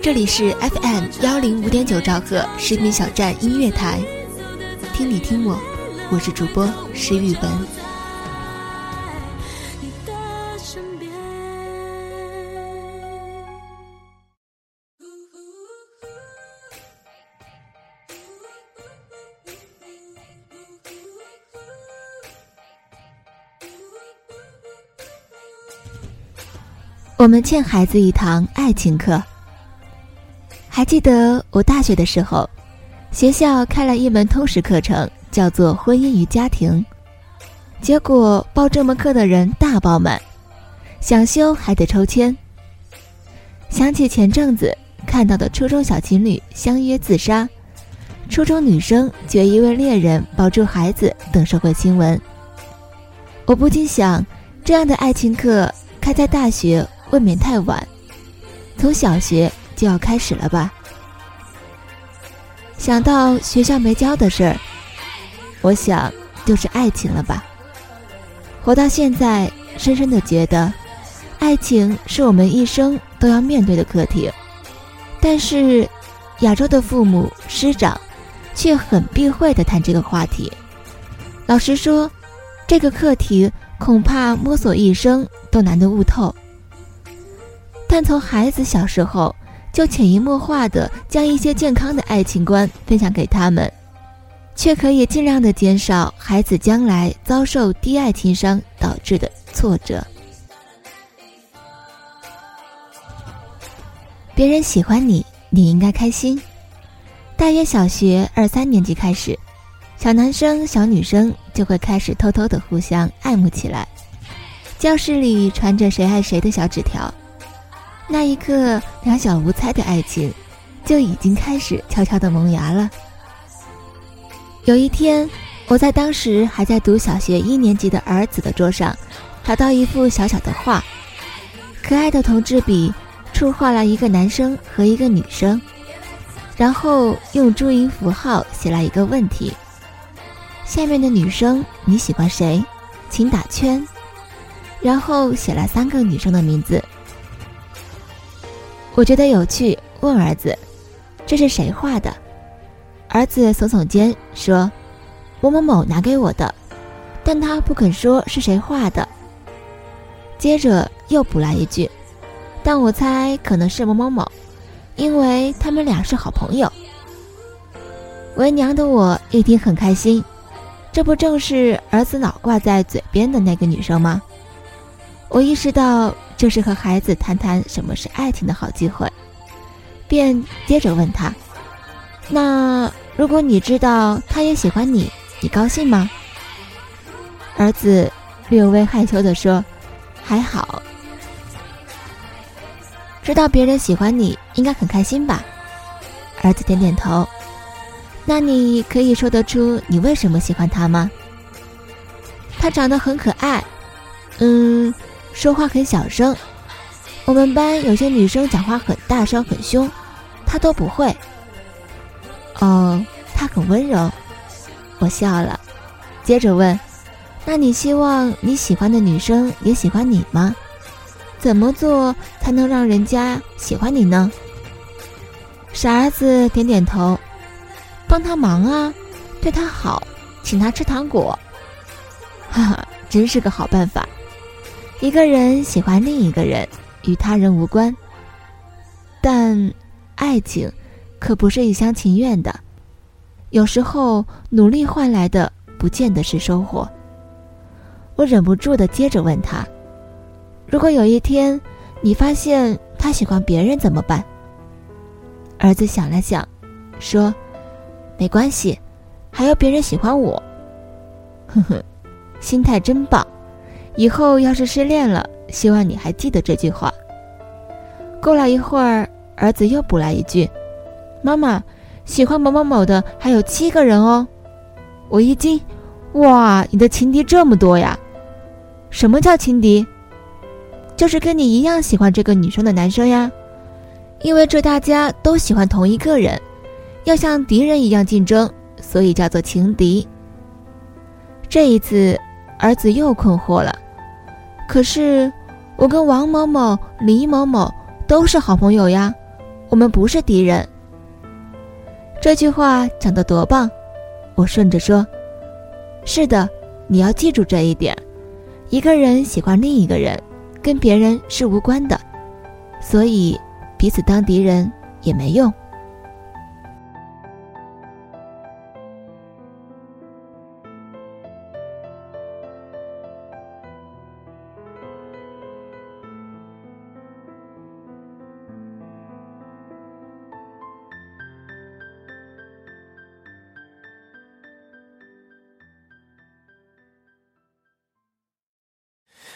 这里是 FM 幺零五点九兆赫视频小站音乐台，听你听我，我是主播石宇文。我们欠孩子一堂爱情课。还记得我大学的时候，学校开了一门通识课程，叫做《婚姻与家庭》。结果报这门课的人大爆满，想修还得抽签。想起前阵子看到的初中小情侣相约自杀，初中女生决一位恋人保住孩子等社会新闻，我不禁想，这样的爱情课开在大学。未免太晚，从小学就要开始了吧？想到学校没教的事儿，我想就是爱情了吧。活到现在，深深的觉得，爱情是我们一生都要面对的课题。但是，亚洲的父母师长，却很避讳的谈这个话题。老实说，这个课题恐怕摸索一生都难得悟透。但从孩子小时候就潜移默化的将一些健康的爱情观分享给他们，却可以尽量的减少孩子将来遭受低爱情伤导致的挫折。别人喜欢你，你应该开心。大约小学二三年级开始，小男生小女生就会开始偷偷的互相爱慕起来，教室里传着谁爱谁的小纸条。那一刻，两小无猜的爱情就已经开始悄悄的萌芽了。有一天，我在当时还在读小学一年级的儿子的桌上，找到一幅小小的画，可爱的铜制笔触画了一个男生和一个女生，然后用注音符号写了一个问题：下面的女生你喜欢谁？请打圈。然后写了三个女生的名字。我觉得有趣，问儿子：“这是谁画的？”儿子耸耸肩说：“某某某拿给我的。”但他不肯说是谁画的。接着又补来一句：“但我猜可能是某某某，因为他们俩是好朋友。”为娘的我一听很开心，这不正是儿子老挂在嘴边的那个女生吗？我意识到。这是和孩子谈谈什么是爱情的好机会，便接着问他：“那如果你知道他也喜欢你，你高兴吗？”儿子略微害羞地说：“还好。”知道别人喜欢你，应该很开心吧？儿子点点头。那你可以说得出你为什么喜欢他吗？他长得很可爱，嗯。说话很小声，我们班有些女生讲话很大声很凶，她都不会。哦，她很温柔。我笑了，接着问：“那你希望你喜欢的女生也喜欢你吗？怎么做才能让人家喜欢你呢？”傻儿子点点头，帮他忙啊，对他好，请他吃糖果。哈哈，真是个好办法。一个人喜欢另一个人，与他人无关。但爱情可不是一厢情愿的。有时候努力换来的不见得是收获。我忍不住的接着问他：“如果有一天你发现他喜欢别人怎么办？”儿子想了想，说：“没关系，还要别人喜欢我。”呵呵，心态真棒。以后要是失恋了，希望你还记得这句话。过了一会儿，儿子又补来一句：“妈妈。”喜欢某某某的还有七个人哦，我一惊，哇，你的情敌这么多呀？什么叫情敌？就是跟你一样喜欢这个女生的男生呀。因为这大家都喜欢同一个人，要像敌人一样竞争，所以叫做情敌。这一次，儿子又困惑了。可是，我跟王某某、李某某都是好朋友呀，我们不是敌人。这句话讲得多棒！我顺着说：“是的，你要记住这一点。一个人喜欢另一个人，跟别人是无关的，所以彼此当敌人也没用。”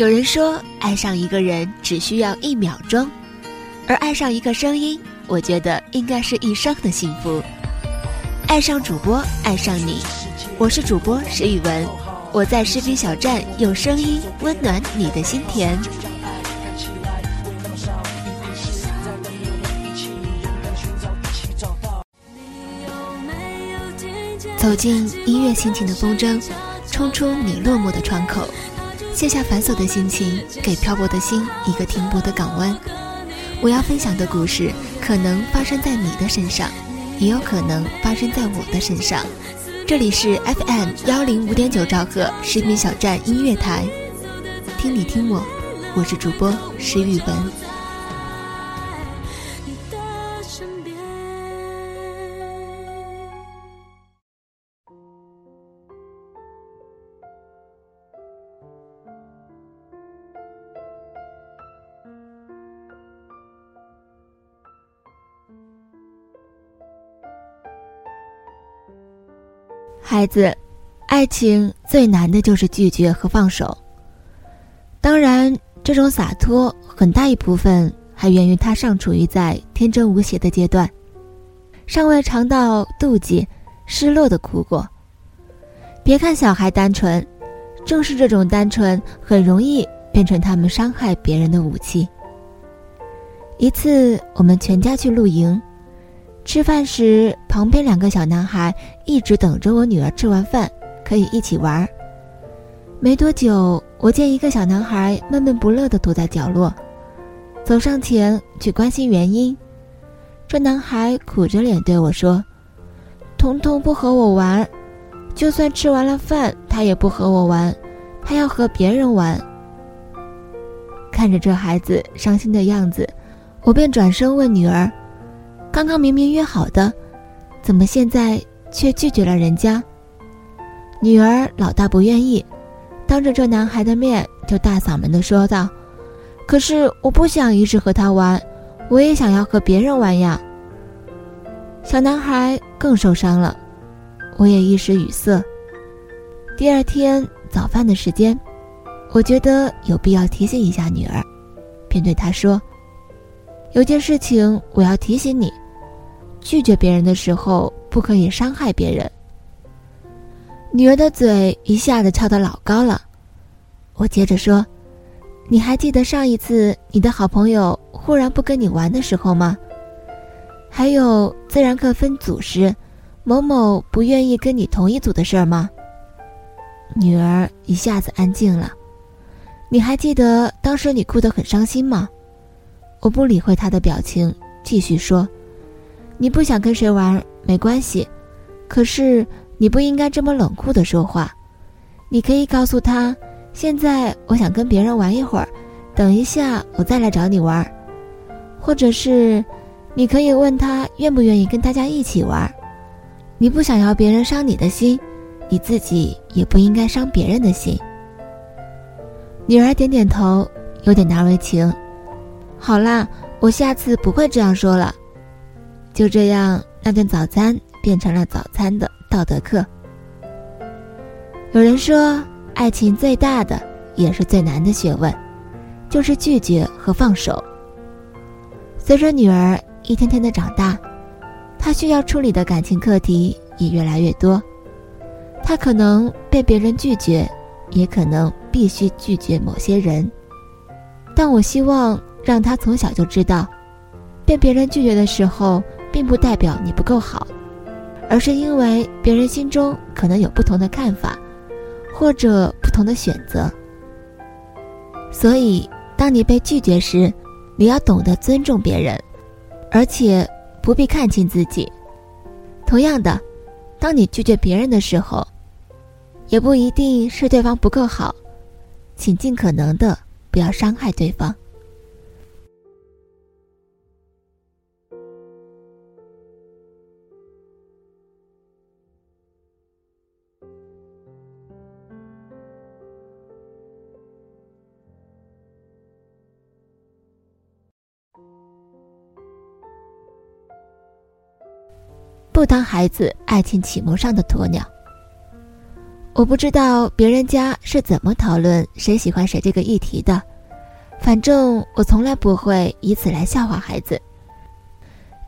有人说，爱上一个人只需要一秒钟，而爱上一个声音，我觉得应该是一生的幸福。爱上主播，爱上你，我是主播石宇文，我在士兵小站用声音温暖你的心田。走进音乐心情的风筝，冲出你落寞的窗口。卸下繁琐的心情，给漂泊的心一个停泊的港湾。我要分享的故事，可能发生在你的身上，也有可能发生在我的身上。这里是 FM 幺零五点九兆赫士兵小站音乐台，听你听我，我是主播石宇文。孩子，爱情最难的就是拒绝和放手。当然，这种洒脱很大一部分还源于他尚处于在天真无邪的阶段，尚未尝到妒忌、失落的苦果。别看小孩单纯，正是这种单纯很容易变成他们伤害别人的武器。一次，我们全家去露营。吃饭时，旁边两个小男孩一直等着我女儿吃完饭，可以一起玩。没多久，我见一个小男孩闷闷不乐地躲在角落，走上前去关心原因。这男孩苦着脸对我说：“彤彤不和我玩，就算吃完了饭，他也不和我玩，他要和别人玩。”看着这孩子伤心的样子，我便转身问女儿。刚刚明明约好的，怎么现在却拒绝了人家？女儿老大不愿意，当着这男孩的面就大嗓门的说道：“可是我不想一直和他玩，我也想要和别人玩呀。”小男孩更受伤了，我也一时语塞。第二天早饭的时间，我觉得有必要提醒一下女儿，便对她说：“有件事情我要提醒你。”拒绝别人的时候，不可以伤害别人。女儿的嘴一下子翘得老高了。我接着说：“你还记得上一次你的好朋友忽然不跟你玩的时候吗？还有自然课分组时，某某不愿意跟你同一组的事儿吗？”女儿一下子安静了。你还记得当时你哭得很伤心吗？我不理会他的表情，继续说。你不想跟谁玩没关系，可是你不应该这么冷酷的说话。你可以告诉他，现在我想跟别人玩一会儿，等一下我再来找你玩。或者是，你可以问他愿不愿意跟大家一起玩。你不想要别人伤你的心，你自己也不应该伤别人的心。女儿点点头，有点难为情。好啦，我下次不会这样说了。就这样，那顿早餐变成了早餐的道德课。有人说，爱情最大的也是最难的学问，就是拒绝和放手。随着女儿一天天的长大，她需要处理的感情课题也越来越多。她可能被别人拒绝，也可能必须拒绝某些人。但我希望让他从小就知道，被别人拒绝的时候，并不代表你不够好，而是因为别人心中可能有不同的看法，或者不同的选择。所以，当你被拒绝时，你要懂得尊重别人，而且不必看清自己。同样的，当你拒绝别人的时候，也不一定是对方不够好，请尽可能的不要伤害对方。不当孩子爱情启蒙上的鸵鸟。我不知道别人家是怎么讨论谁喜欢谁这个议题的，反正我从来不会以此来笑话孩子。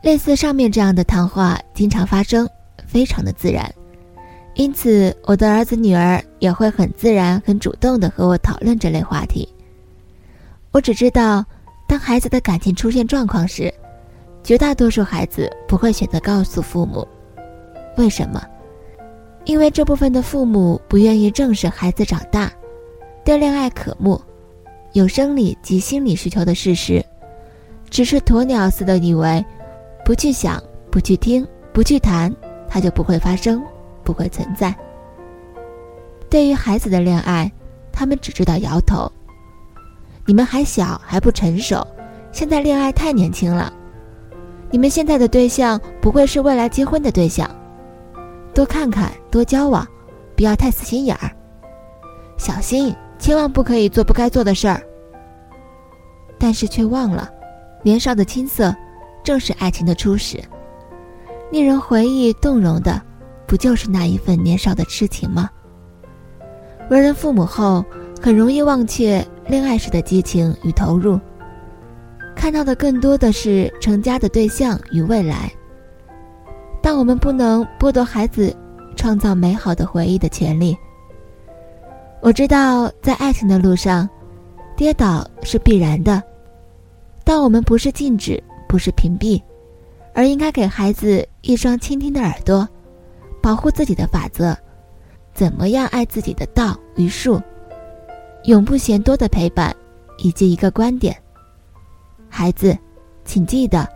类似上面这样的谈话经常发生，非常的自然，因此我的儿子女儿也会很自然、很主动的和我讨论这类话题。我只知道，当孩子的感情出现状况时，绝大多数孩子不会选择告诉父母，为什么？因为这部分的父母不愿意正视孩子长大，对恋爱渴慕，有生理及心理需求的事实，只是鸵鸟似的以为，不去想、不去听、不去谈，它就不会发生，不会存在。对于孩子的恋爱，他们只知道摇头。你们还小，还不成熟，现在恋爱太年轻了。你们现在的对象不会是未来结婚的对象，多看看，多交往，不要太死心眼儿，小心，千万不可以做不该做的事儿。但是却忘了，年少的青涩，正是爱情的初始，令人回忆动容的，不就是那一份年少的痴情吗？为人父母后，很容易忘却恋爱时的激情与投入。看到的更多的是成家的对象与未来，但我们不能剥夺孩子创造美好的回忆的权利。我知道，在爱情的路上，跌倒是必然的，但我们不是禁止，不是屏蔽，而应该给孩子一双倾听的耳朵，保护自己的法则，怎么样爱自己的道与术，永不嫌多的陪伴，以及一个观点。孩子，请记得，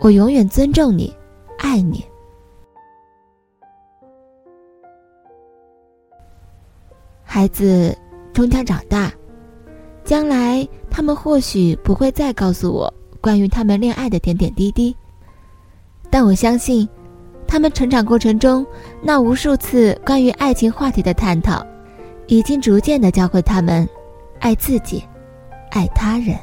我永远尊重你，爱你。孩子终将长大，将来他们或许不会再告诉我关于他们恋爱的点点滴滴，但我相信，他们成长过程中那无数次关于爱情话题的探讨，已经逐渐的教会他们爱自己，爱他人。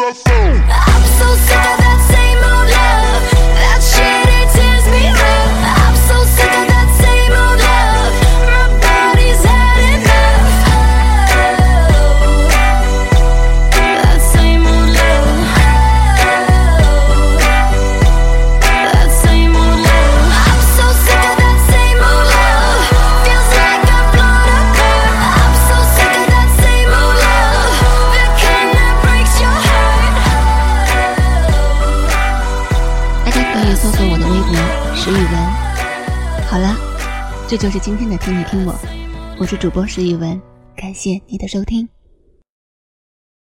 the phone. I'm so sick of that's 这就是今天的听你听我，我是主播石宇文，感谢你的收听。